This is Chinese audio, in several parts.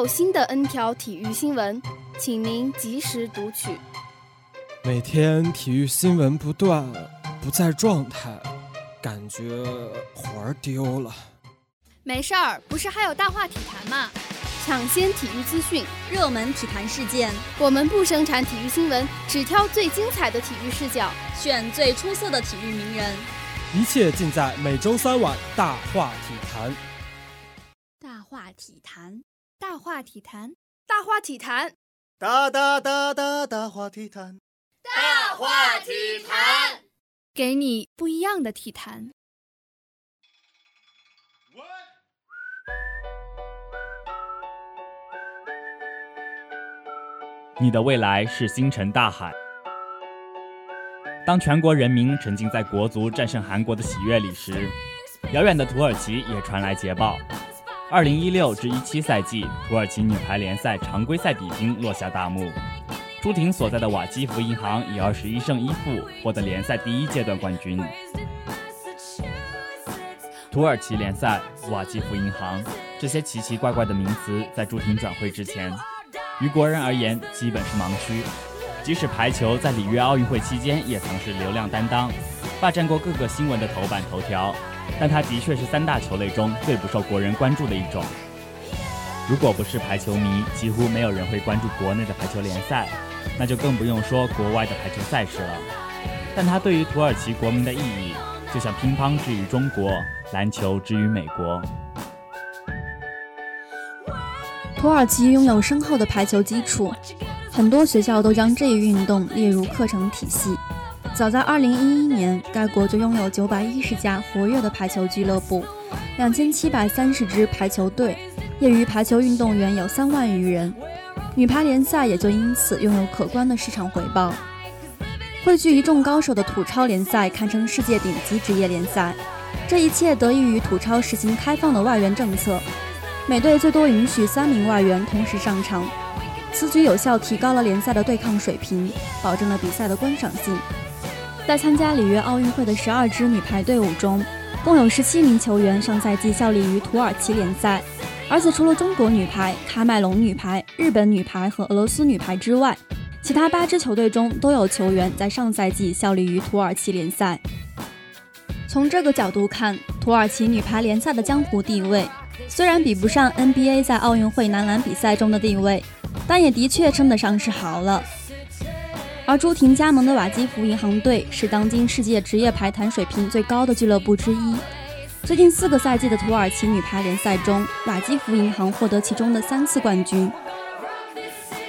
有新的 N 条体育新闻，请您及时读取。每天体育新闻不断，不在状态，感觉魂儿丢了。没事儿，不是还有大话体坛吗？抢先体育资讯，热门体坛事件，我们不生产体育新闻，只挑最精彩的体育视角，选最出色的体育名人，一切尽在每周三晚大话体坛。大话体坛，大话体坛，大话体坛，大大大大大话体坛，大话体坛，给你不一样的体坛。你的未来是星辰大海。当全国人民沉浸在国足战胜韩国的喜悦里时，遥远的土耳其也传来捷报。二零一六至一七赛季土耳其女排联赛常规赛比拼落下大幕，朱婷所在的瓦基弗银行以二十一胜一负获得联赛第一阶段冠军。土耳其联赛、瓦基弗银行这些奇奇怪怪的名词，在朱婷转会之前。于国人而言，基本是盲区。即使排球在里约奥运会期间也曾是流量担当，霸占过各个新闻的头版头条，但它的确是三大球类中最不受国人关注的一种。如果不是排球迷，几乎没有人会关注国内的排球联赛，那就更不用说国外的排球赛事了。但它对于土耳其国民的意义，就像乒乓之于中国，篮球之于美国。土耳其拥有深厚的排球基础，很多学校都将这一运动列入课程体系。早在2011年，该国就拥有910家活跃的排球俱乐部，2730支排球队，业余排球运动员有3万余人，女排联赛也就因此拥有可观的市场回报。汇聚一众高手的土超联赛堪称世界顶级职业联赛，这一切得益于土超实行开放的外援政策。每队最多允许三名外援同时上场，此举有效提高了联赛的对抗水平，保证了比赛的观赏性。在参加里约奥运会的十二支女排队伍中，共有十七名球员上赛季效力于土耳其联赛，而且除了中国女排、喀麦隆女排、日本女排和俄罗斯女排之外，其他八支球队中都有球员在上赛季效力于土耳其联赛。从这个角度看，土耳其女排联赛的江湖地位。虽然比不上 NBA 在奥运会男篮比赛中的地位，但也的确称得上是豪了。而朱婷加盟的瓦基弗银行队是当今世界职业排坛水平最高的俱乐部之一。最近四个赛季的土耳其女排联赛中，瓦基弗银行获得其中的三次冠军。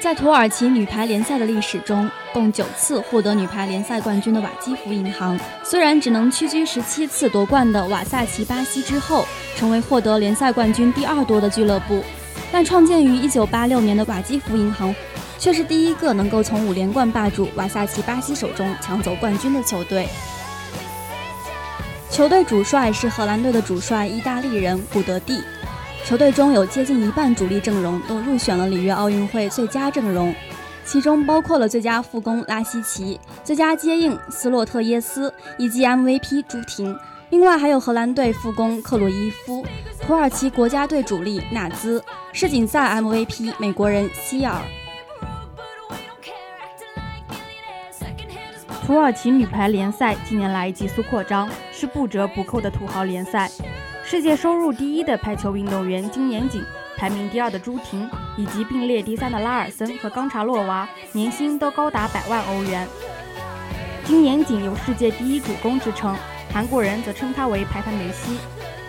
在土耳其女排联赛的历史中，共九次获得女排联赛冠军的瓦基弗银行，虽然只能屈居十七次夺冠的瓦萨奇巴西之后，成为获得联赛冠军第二多的俱乐部，但创建于一九八六年的瓦基弗银行，却是第一个能够从五连冠霸主瓦萨奇巴西手中抢走冠军的球队。球队主帅是荷兰队的主帅意大利人古德蒂。球队中有接近一半主力阵容都入选了里约奥运会最佳阵容，其中包括了最佳副攻拉希奇、最佳接应斯洛特耶斯以及 MVP 朱婷。另外还有荷兰队副攻克鲁伊夫、土耳其国家队主力纳兹、世锦赛 MVP 美国人希尔。土耳其女排联赛近年来急速扩张，是不折不扣的土豪联赛。世界收入第一的排球运动员金妍锦，排名第二的朱婷，以及并列第三的拉尔森和冈察洛娃，年薪都高达百万欧元。金妍锦有世界第一主攻之称，韩国人则称他为排坛梅西。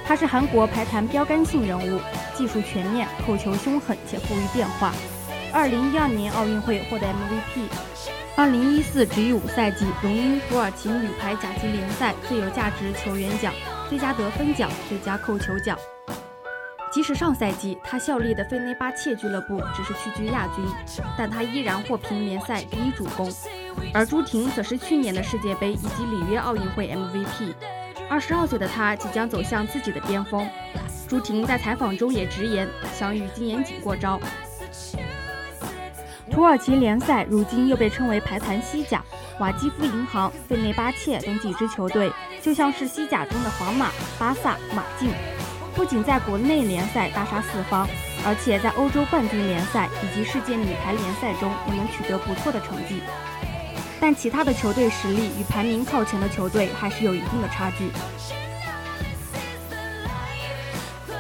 他是韩国排坛标杆性人物，技术全面，扣球凶狠且富于变化。2012年奥运会获得 MVP MVP，2014 G5 赛季荣膺土耳其女排甲级联赛最有价值球员奖、最佳得分奖、最佳扣球奖。即使上赛季他效力的费内巴切俱乐部只是屈居亚军，但他依然获评联赛第一主攻。而朱婷则是去年的世界杯以及里约奥运会 MVP。二十二岁的他即将走向自己的巅峰。朱婷在采访中也直言，想与金延景过招。土耳其联赛如今又被称为排坛西甲，瓦基夫银行、费内巴切等几支球队就像是西甲中的皇马、巴萨、马竞。不仅在国内联赛大杀四方，而且在欧洲冠军联赛以及世界女排联赛中也能取得不错的成绩。但其他的球队实力与排名靠前的球队还是有一定的差距。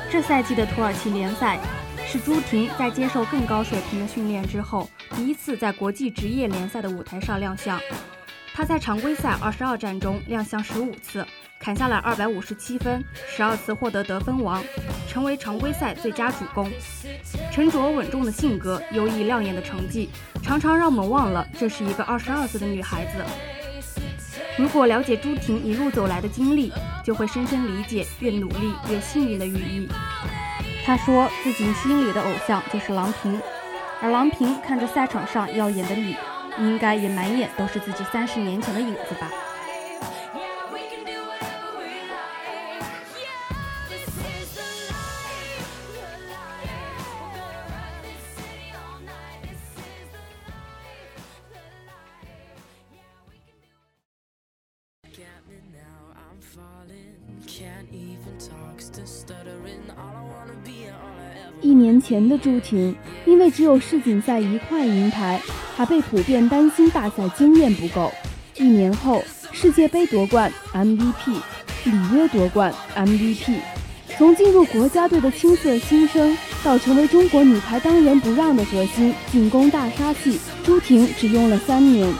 这赛季的土耳其联赛是朱婷在接受更高水平的训练之后，第一次在国际职业联赛的舞台上亮相。她在常规赛二十二战中亮相十五次。砍下了二百五十七分，十二次获得得分王，成为常规赛最佳主攻。沉着稳重的性格，优异亮眼的成绩，常常让我们忘了这是一个二十二岁的女孩子。如果了解朱婷一路走来的经历，就会深深理解“越努力越幸运”的寓意。他说自己心里的偶像就是郎平，而郎平看着赛场上耀眼的你，应该也满眼都是自己三十年前的影子吧。前的朱婷，因为只有世锦赛一块银牌，还被普遍担心大赛经验不够。一年后，世界杯夺冠 MVP，里约夺冠 MVP，从进入国家队的青涩新生，到成为中国女排当仁不让的核心、进攻大杀器，朱婷只用了三年。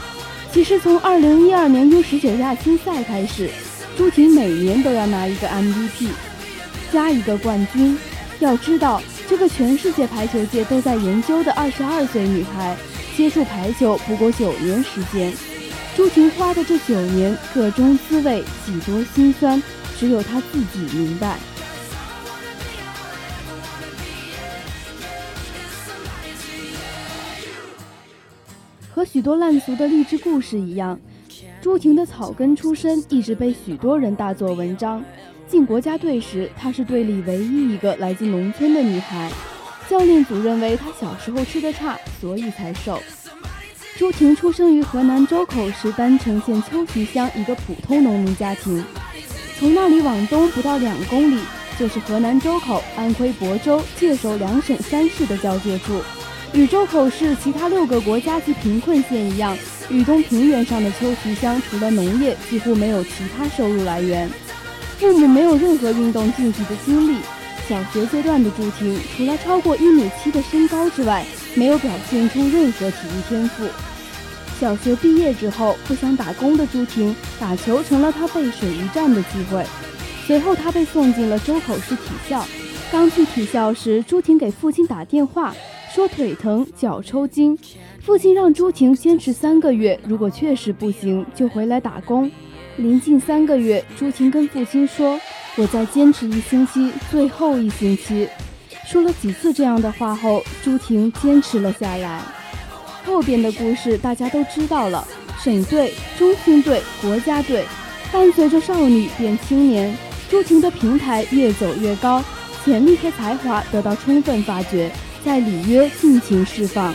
其实从2012年 U19 亚青赛开始，朱婷每年都要拿一个 MVP，加一个冠军。要知道。这个全世界排球界都在研究的二十二岁女孩，接触排球不过九年时间。朱婷花的这九年，各中滋味，几多心酸，只有她自己明白。和许多烂俗的励志故事一样，朱婷的草根出身一直被许多人大做文章。进国家队时，她是队里唯一一个来自农村的女孩。教练组认为她小时候吃的差，所以才瘦。朱婷出生于河南周口市郸城县秋徐乡一个普通农民家庭。从那里往东不到两公里，就是河南周口、安徽亳州、界首两省三市的交界处。与周口市其他六个国家级贫困县一样，豫东平原上的秋徐乡除了农业，几乎没有其他收入来源。父母没有任何运动竞技的经历，小学阶段的朱婷除了超过一米七的身高之外，没有表现出任何体育天赋。小学毕业之后，不想打工的朱婷，打球成了她背水一战的机会。随后，她被送进了周口市体校。刚去体校时，朱婷给父亲打电话，说腿疼、脚抽筋。父亲让朱婷坚持三个月，如果确实不行，就回来打工。临近三个月，朱婷跟父亲说：“我再坚持一星期，最后一星期。”说了几次这样的话后，朱婷坚持了下来。后边的故事大家都知道了：省队、中青队、国家队，伴随着少女变青年，朱婷的平台越走越高，潜力和才华得到充分发掘，在里约尽情释放。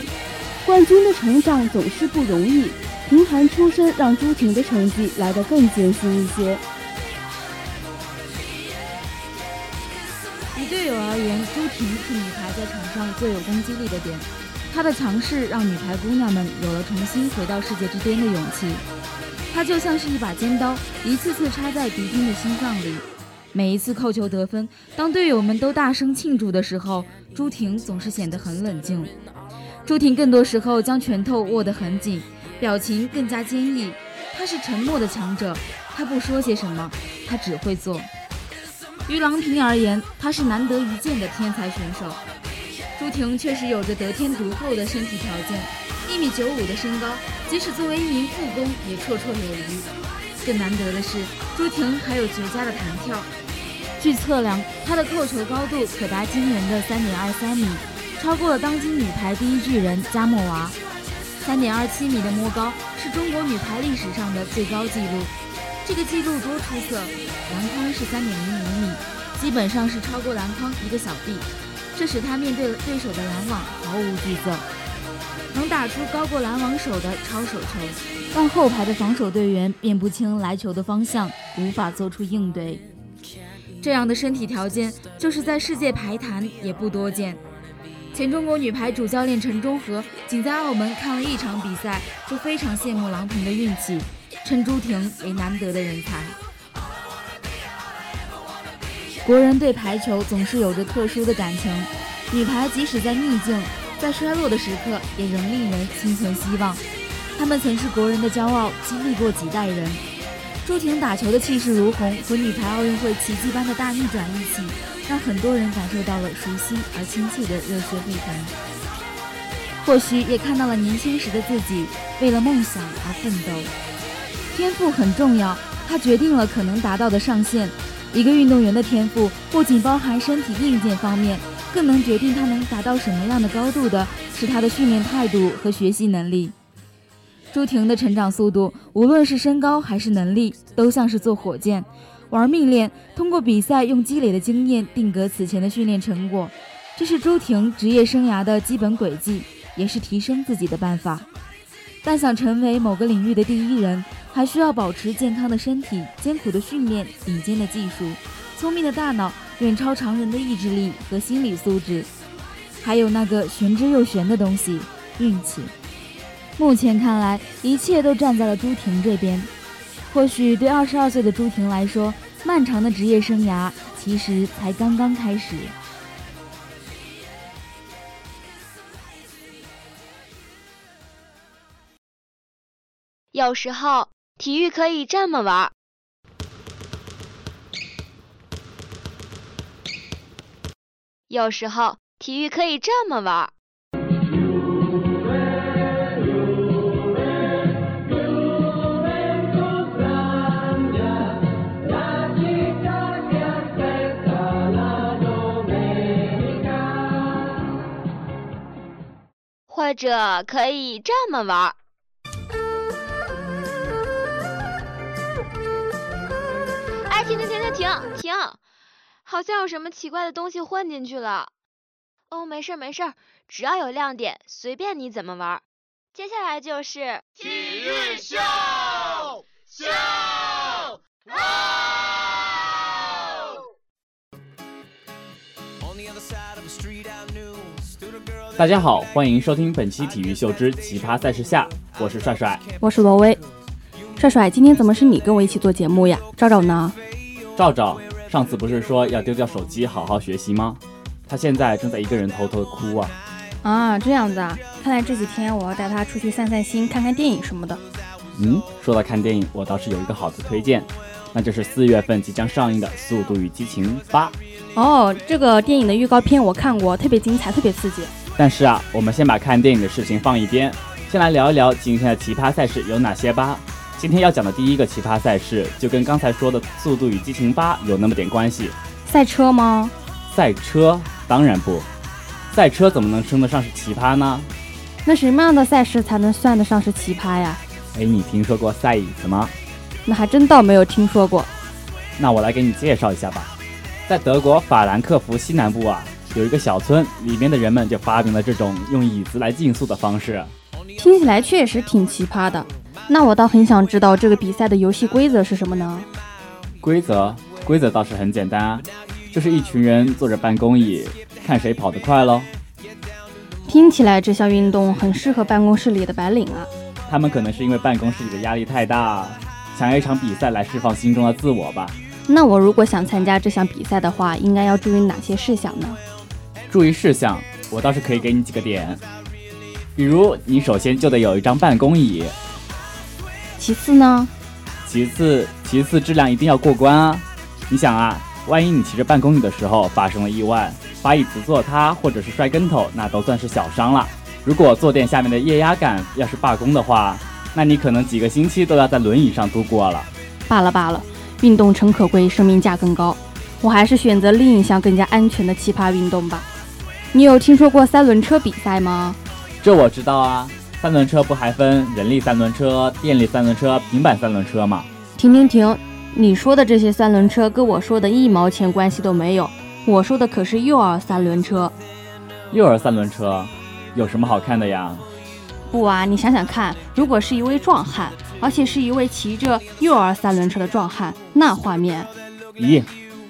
冠军的成长总是不容易。贫寒出身让朱婷的成绩来得更艰辛一些。以队友而言，朱婷是女排在场上最有攻击力的点。她的强势让女排姑娘们有了重新回到世界之巅的勇气。她就像是一把尖刀，一次次插在敌军的心脏里。每一次扣球得分，当队友们都大声庆祝的时候，朱婷总是显得很冷静。朱婷更多时候将拳头握得很紧。表情更加坚毅，他是沉默的强者，他不说些什么，他只会做。于郎平而言，他是难得一见的天才选手。朱婷确实有着得天独厚的身体条件，一米九五的身高，即使作为一名副攻也绰绰有余。更难得的是，朱婷还有绝佳的弹跳。据测量，她的扣球高度可达惊人的三点二三米，超过了当今女排第一巨人加莫娃。三点二七米的摸高是中国女排历史上的最高纪录。这个纪录多出色！篮筐是三点零五米，基本上是超过篮筐一个小臂。这使他面对对手的拦网毫无惧色，能打出高过拦网手的超手球，让后排的防守队员辨不清来球的方向，无法做出应对。这样的身体条件，就是在世界排坛也不多见。前中国女排主教练陈忠和仅在澳门看了一场比赛，就非常羡慕郎平的运气，称朱婷为难得的人才。国人对排球总是有着特殊的感情，女排即使在逆境、在衰落的时刻，也仍令人心存希望。她们曾是国人的骄傲，经历过几代人。朱婷打球的气势如虹和女排奥运会奇迹般的大逆转一起，让很多人感受到了熟悉而亲切的热血沸腾。或许也看到了年轻时的自己为了梦想而奋斗。天赋很重要，它决定了可能达到的上限。一个运动员的天赋不仅包含身体硬件方面，更能决定他能达到什么样的高度的是他的训练态度和学习能力。朱婷的成长速度，无论是身高还是能力，都像是坐火箭，玩命练，通过比赛用积累的经验定格此前的训练成果。这是朱婷职业生涯的基本轨迹，也是提升自己的办法。但想成为某个领域的第一人。还需要保持健康的身体、艰苦的训练、顶尖的技术、聪明的大脑、远超常人的意志力和心理素质，还有那个玄之又玄的东西——运气。目前看来，一切都站在了朱婷这边。或许对二十二岁的朱婷来说，漫长的职业生涯其实才刚刚开始。有时候。体育可以这么玩儿，有时候体育可以这么玩儿。或者可以这么玩。哎停停停停停停！好像有什么奇怪的东西混进去了。哦，没事没事，只要有亮点，随便你怎么玩。接下来就是体育秀秀大家好，欢迎收听本期体育秀之奇葩赛事下，我是帅帅，我是罗威。帅帅，今天怎么是你跟我一起做节目呀？赵赵呢？赵赵，上次不是说要丢掉手机好好学习吗？他现在正在一个人偷偷的哭啊！啊，这样子啊，看来这几天我要带他出去散散心，看看电影什么的。嗯，说到看电影，我倒是有一个好的推荐，那就是四月份即将上映的《速度与激情八》。哦，这个电影的预告片我看过，特别精彩，特别刺激。但是啊，我们先把看电影的事情放一边，先来聊一聊今天的奇葩赛事有哪些吧。今天要讲的第一个奇葩赛事，就跟刚才说的《速度与激情八》有那么点关系。赛车吗？赛车？当然不。赛车怎么能称得上是奇葩呢？那什么样的赛事才能算得上是奇葩呀？哎，你听说过赛椅子吗？那还真倒没有听说过。那我来给你介绍一下吧。在德国法兰克福西南部啊，有一个小村，里面的人们就发明了这种用椅子来竞速的方式。听起来确实挺奇葩的。那我倒很想知道这个比赛的游戏规则是什么呢？规则规则倒是很简单啊，就是一群人坐着办公椅，看谁跑得快喽。听起来这项运动很适合办公室里的白领啊。他们可能是因为办公室里的压力太大，想要一场比赛来释放心中的自我吧。那我如果想参加这项比赛的话，应该要注意哪些事项呢？注意事项，我倒是可以给你几个点，比如你首先就得有一张办公椅。其次呢？其次，其次质量一定要过关啊！你想啊，万一你骑着办公椅的时候发生了意外，把椅子坐塌或者是摔跟头，那都算是小伤了。如果坐垫下面的液压杆要是罢工的话，那你可能几个星期都要在轮椅上度过了。罢了罢了，运动诚可贵，生命价更高。我还是选择另一项更加安全的奇葩运动吧。你有听说过三轮车比赛吗？这我知道啊，三轮车不还分人力三轮车、电力三轮车、平板三轮车吗？停停停！你说的这些三轮车跟我说的一毛钱关系都没有。我说的可是幼儿三轮车。幼儿三轮车有什么好看的呀？不啊，你想想看，如果是一位壮汉，而且是一位骑着幼儿三轮车的壮汉，那画面……咦？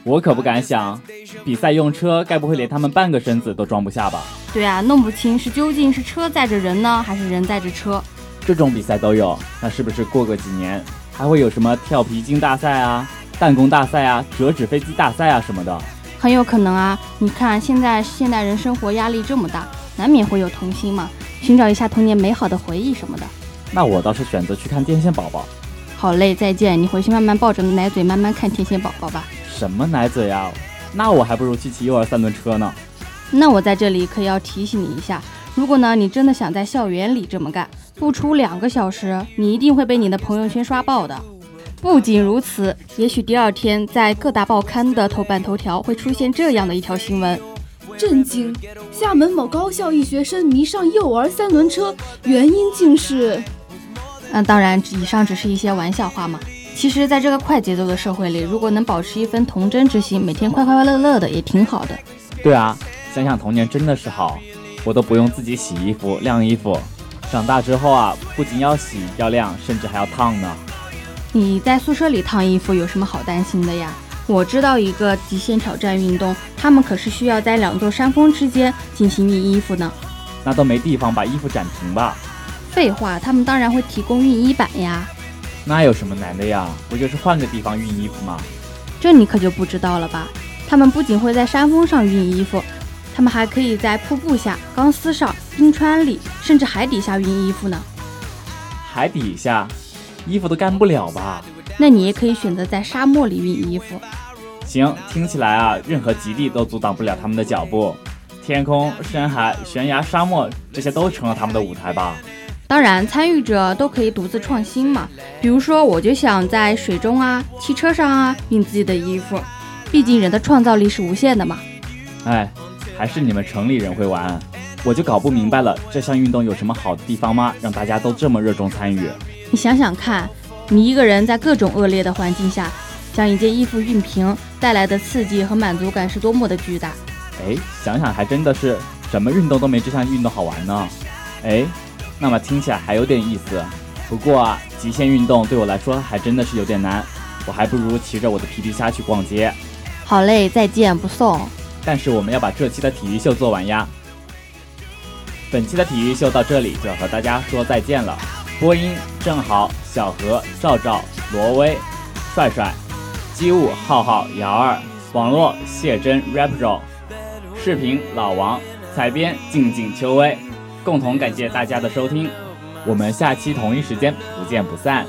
我可不敢想，比赛用车该不会连他们半个身子都装不下吧？对啊，弄不清是究竟是车载着人呢，还是人载着车。这种比赛都有，那是不是过个几年还会有什么跳皮筋大赛啊、弹弓大赛啊、折纸飞机大赛啊什么的？很有可能啊！你看现在现代人生活压力这么大，难免会有童心嘛，寻找一下童年美好的回忆什么的。那我倒是选择去看天线宝宝。好嘞，再见！你回去慢慢抱着奶嘴，慢慢看天线宝宝吧。什么奶嘴啊？那我还不如去骑幼儿三轮车呢。那我在这里可要提醒你一下，如果呢你真的想在校园里这么干，不出两个小时，你一定会被你的朋友圈刷爆的。不仅如此，也许第二天在各大报刊的头版头条会出现这样的一条新闻：震惊！厦门某高校一学生迷上幼儿三轮车，原因竟是……嗯，当然，以上只是一些玩笑话嘛。其实，在这个快节奏的社会里，如果能保持一份童真之心，每天快快乐乐的，也挺好的。对啊，想想童年真的是好，我都不用自己洗衣服、晾衣服。长大之后啊，不仅要洗、要晾，甚至还要烫呢。你在宿舍里烫衣服有什么好担心的呀？我知道一个极限挑战运动，他们可是需要在两座山峰之间进行熨衣服呢。那都没地方把衣服展平吧？废话，他们当然会提供熨衣板呀。那有什么难的呀？不就是换个地方熨衣服吗？这你可就不知道了吧？他们不仅会在山峰上熨衣服，他们还可以在瀑布下、钢丝上、冰川里，甚至海底下熨衣服呢。海底下，衣服都干不了吧？那你也可以选择在沙漠里熨衣服。行，听起来啊，任何极地都阻挡不了他们的脚步。天空、深海、悬崖、沙漠，这些都成了他们的舞台吧？当然，参与者都可以独自创新嘛。比如说，我就想在水中啊、汽车上啊熨自己的衣服。毕竟人的创造力是无限的嘛。哎，还是你们城里人会玩，我就搞不明白了，这项运动有什么好的地方吗？让大家都这么热衷参与？你想想看，你一个人在各种恶劣的环境下将一件衣服熨平，带来的刺激和满足感是多么的巨大。哎，想想还真的是，什么运动都没这项运动好玩呢。哎。那么听起来还有点意思，不过啊，极限运动对我来说还真的是有点难，我还不如骑着我的皮皮虾去逛街。好嘞，再见，不送。但是我们要把这期的体育秀做完呀。本期的体育秀到这里就要和大家说再见了。播音：正好、小何、赵赵、罗威、帅帅、机务：浩浩、瑶儿。网络：谢真、Rapro。视频：老王。采编：静静、秋薇。共同感谢大家的收听，我们下期同一时间不见不散。